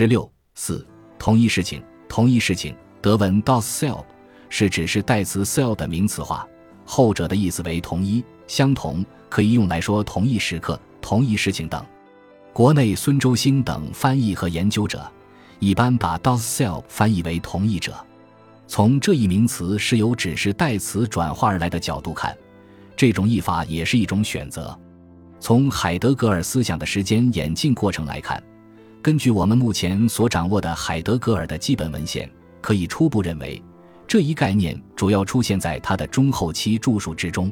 十六四，同一事情，同一事情。德文 dassel 是指是代词 sel 的名词化，后者的意思为同一、相同，可以用来说同一时刻、同一事情等。国内孙周兴等翻译和研究者一般把 das sel 翻译为同一者。从这一名词是由指示代词转化而来的角度看，这种译法也是一种选择。从海德格尔思想的时间演进过程来看，根据我们目前所掌握的海德格尔的基本文献，可以初步认为，这一概念主要出现在他的中后期著述之中。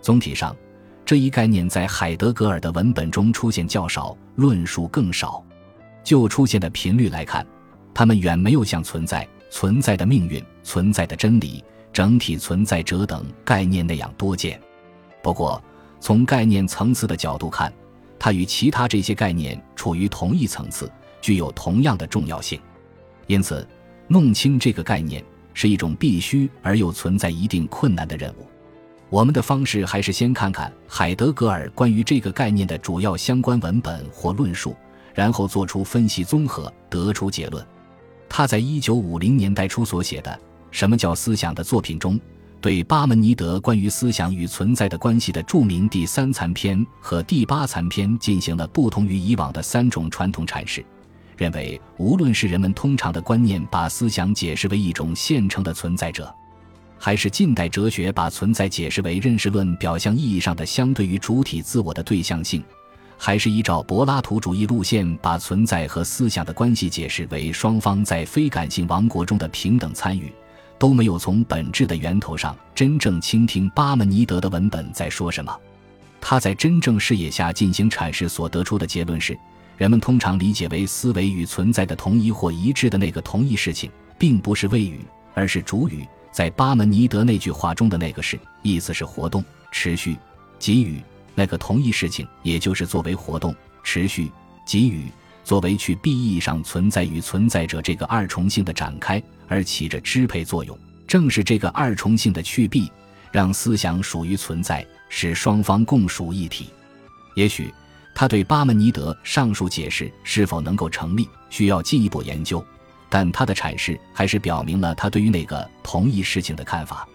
总体上，这一概念在海德格尔的文本中出现较少，论述更少。就出现的频率来看，它们远没有像存在、存在的命运、存在的真理、整体存在者等概念那样多见。不过，从概念层次的角度看，它与其他这些概念处于同一层次，具有同样的重要性。因此，弄清这个概念是一种必须而又存在一定困难的任务。我们的方式还是先看看海德格尔关于这个概念的主要相关文本或论述，然后做出分析综合，得出结论。他在一九五零年代初所写的《什么叫思想》的作品中。对巴门尼德关于思想与存在的关系的著名第三残篇和第八残篇进行了不同于以往的三种传统阐释，认为无论是人们通常的观念把思想解释为一种现成的存在者，还是近代哲学把存在解释为认识论表象意义上的相对于主体自我的对象性，还是依照柏拉图主义路线把存在和思想的关系解释为双方在非感性王国中的平等参与。都没有从本质的源头上真正倾听巴门尼德的文本在说什么。他在真正视野下进行阐释所得出的结论是：人们通常理解为思维与存在的同一或一致的那个同一事情，并不是谓语，而是主语。在巴门尼德那句话中的那个是，意思是活动、持续、给予那个同一事情，也就是作为活动、持续、给予。作为去 B 意义上存在与存在者这个二重性的展开而起着支配作用，正是这个二重性的去 B，让思想属于存在，使双方共属一体。也许他对巴门尼德上述解释是否能够成立，需要进一步研究，但他的阐释还是表明了他对于那个同一事情的看法。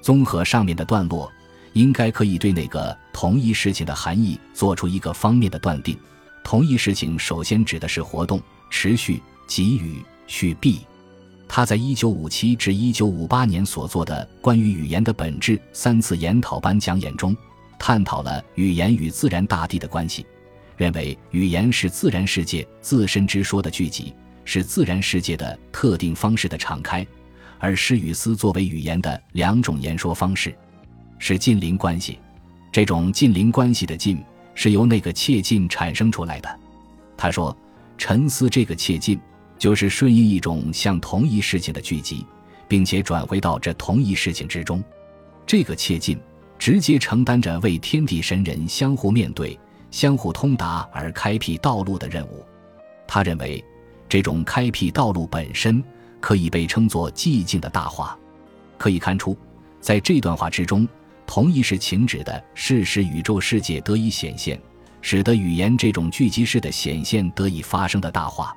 综合上面的段落，应该可以对那个同一事情的含义做出一个方面的断定。同一事情首先指的是活动、持续、给予、续毕。他在一九五七至一九五八年所做的关于语言的本质三次研讨班讲演中，探讨了语言与自然大地的关系，认为语言是自然世界自身之说的聚集，是自然世界的特定方式的敞开，而诗与思作为语言的两种言说方式，是近邻关系。这种近邻关系的近。是由那个切近产生出来的。他说：“沉思这个切近，就是顺应一种向同一事情的聚集，并且转回到这同一事情之中。这个切近直接承担着为天地神人相互面对、相互通达而开辟道路的任务。他认为，这种开辟道路本身可以被称作寂静的大话。可以看出，在这段话之中。”同一是情指的是使宇宙世界得以显现，使得语言这种聚集式的显现得以发生的大化，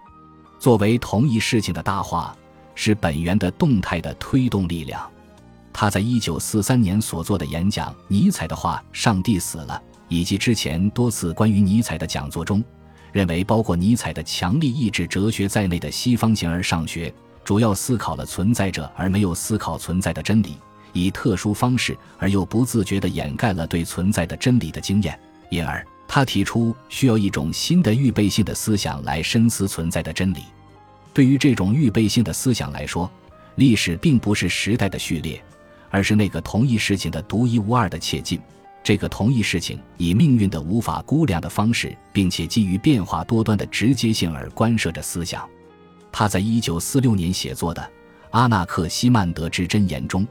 作为同一事情的大化，是本源的动态的推动力量。他在一九四三年所做的演讲《尼采的话：上帝死了》，以及之前多次关于尼采的讲座中，认为包括尼采的强力意志哲学在内的西方形而上学，主要思考了存在者而没有思考存在的真理。以特殊方式而又不自觉地掩盖了对存在的真理的经验，因而他提出需要一种新的预备性的思想来深思存在的真理。对于这种预备性的思想来说，历史并不是时代的序列，而是那个同一事情的独一无二的切近。这个同一事情以命运的无法估量的方式，并且基于变化多端的直接性而关涉着思想。他在一九四六年写作的《阿纳克西曼德之箴言》中。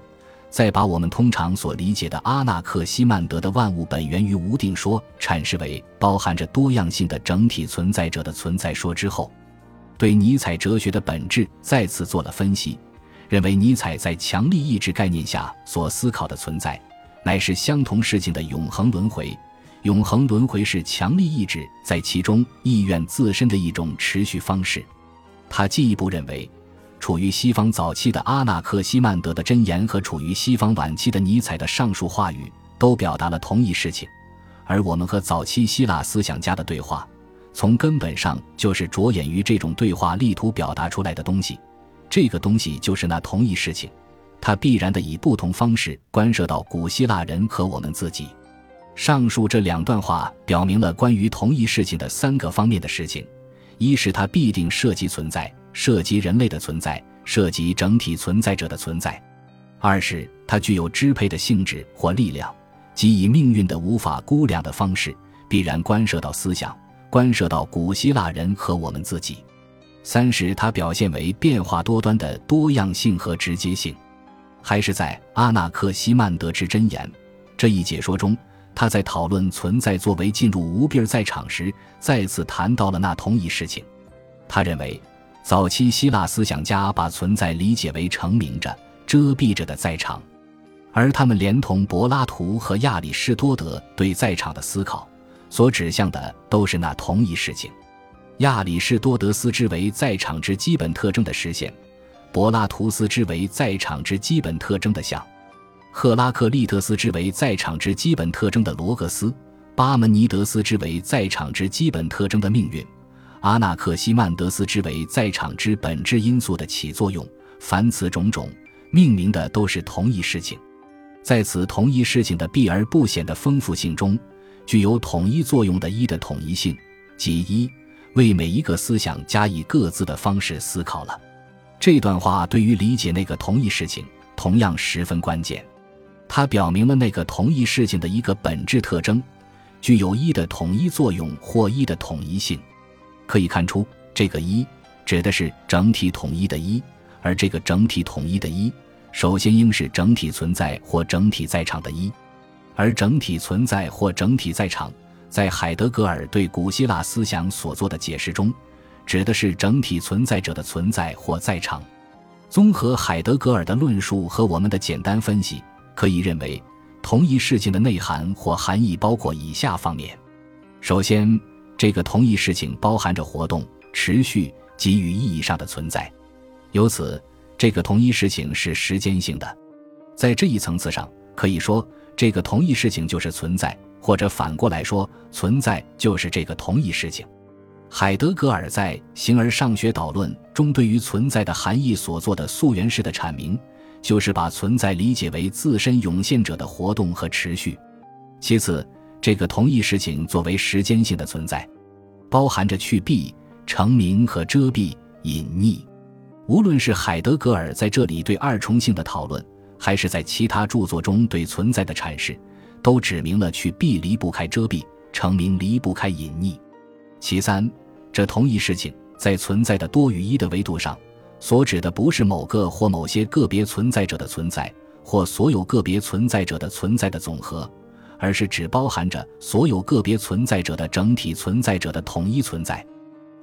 再把我们通常所理解的阿纳克西曼德的万物本源于无定说阐释为包含着多样性的整体存在者的存在说之后，对尼采哲学的本质再次做了分析，认为尼采在强力意志概念下所思考的存在，乃是相同事情的永恒轮回，永恒轮回是强力意志在其中意愿自身的一种持续方式。他进一步认为，处于西方早期的阿纳克西曼德的箴言和处于西方晚期的尼采的上述话语都表达了同一事情，而我们和早期希腊思想家的对话，从根本上就是着眼于这种对话力图表达出来的东西，这个东西就是那同一事情，它必然的以不同方式关涉到古希腊人和我们自己。上述这两段话表明了关于同一事情的三个方面的事情。一是它必定涉及存在，涉及人类的存在，涉及整体存在者的存在；二是它具有支配的性质或力量，即以命运的无法估量的方式，必然关涉到思想，关涉到古希腊人和我们自己；三是它表现为变化多端的多样性和直接性。还是在阿纳克西曼德之箴言这一解说中。他在讨论存在作为进入无边在场时，再次谈到了那同一事情。他认为，早期希腊思想家把存在理解为成名着、遮蔽着的在场，而他们连同柏拉图和亚里士多德对在场的思考，所指向的都是那同一事情。亚里士多德思之为在场之基本特征的实现，柏拉图思之为在场之基本特征的像。赫拉克利特斯之为在场之基本特征的罗格斯，巴门尼德斯之为在场之基本特征的命运，阿纳克西曼德斯之为在场之本质因素的起作用，凡此种种，命名的都是同一事情。在此同一事情的避而不显的丰富性中，具有统一作用的一的统一性，即一为每一个思想加以各自的方式思考了。这段话对于理解那个同一事情，同样十分关键。它表明了那个同一事情的一个本质特征，具有一的统一作用或一的统一性。可以看出，这个一指的是整体统一的一，而这个整体统一的一，首先应是整体存在或整体在场的一。而整体存在或整体在场，在海德格尔对古希腊思想所做的解释中，指的是整体存在者的存在或在场。综合海德格尔的论述和我们的简单分析。可以认为，同一事情的内涵或含义包括以下方面：首先，这个同一事情包含着活动、持续给予意义上的存在，由此，这个同一事情是时间性的。在这一层次上，可以说，这个同一事情就是存在，或者反过来说，存在就是这个同一事情。海德格尔在《形而上学导论》中对于存在的含义所做的溯源式的阐明。就是把存在理解为自身涌现者的活动和持续。其次，这个同一事情作为时间性的存在，包含着去蔽、成名和遮蔽、隐匿。无论是海德格尔在这里对二重性的讨论，还是在其他著作中对存在的阐释，都指明了去蔽离不开遮蔽，成名离不开隐匿。其三，这同一事情在存在的多与一的维度上。所指的不是某个或某些个别存在者的存在，或所有个别存在者的存在的总和，而是只包含着所有个别存在者的整体存在者的统一存在。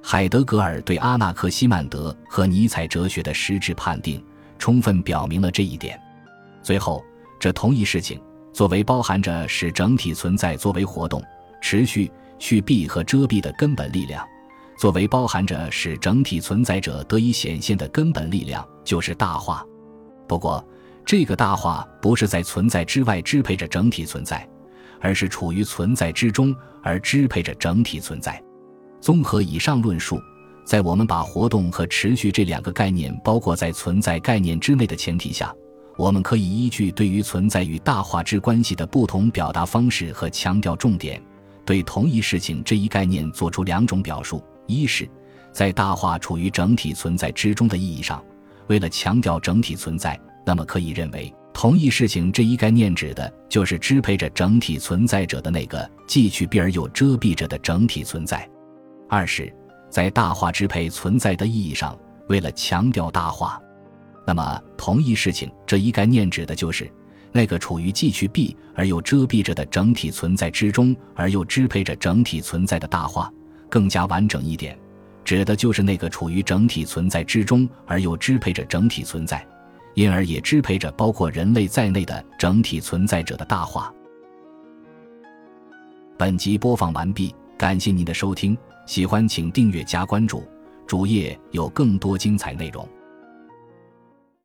海德格尔对阿纳克西曼德和尼采哲学的实质判定，充分表明了这一点。最后，这同一事情作为包含着使整体存在作为活动、持续、去蔽和遮蔽的根本力量。作为包含着使整体存在者得以显现的根本力量，就是大化。不过，这个大化不是在存在之外支配着整体存在，而是处于存在之中而支配着整体存在。综合以上论述，在我们把活动和持续这两个概念包括在存在概念之内的前提下，我们可以依据对于存在与大化之关系的不同表达方式和强调重点，对同一事情这一概念做出两种表述。一是，在大化处于整体存在之中的意义上，为了强调整体存在，那么可以认为，同一事情这一概念指的就是支配着整体存在者的那个既去蔽而又遮蔽着的整体存在。二是，在大化支配存在的意义上，为了强调大化，那么同一事情这一概念指的就是那个处于既去蔽而又遮蔽着的整体存在之中，而又支配着整体存在的大化。更加完整一点，指的就是那个处于整体存在之中而又支配着整体存在，因而也支配着包括人类在内的整体存在者的大化。本集播放完毕，感谢您的收听，喜欢请订阅加关注，主页有更多精彩内容。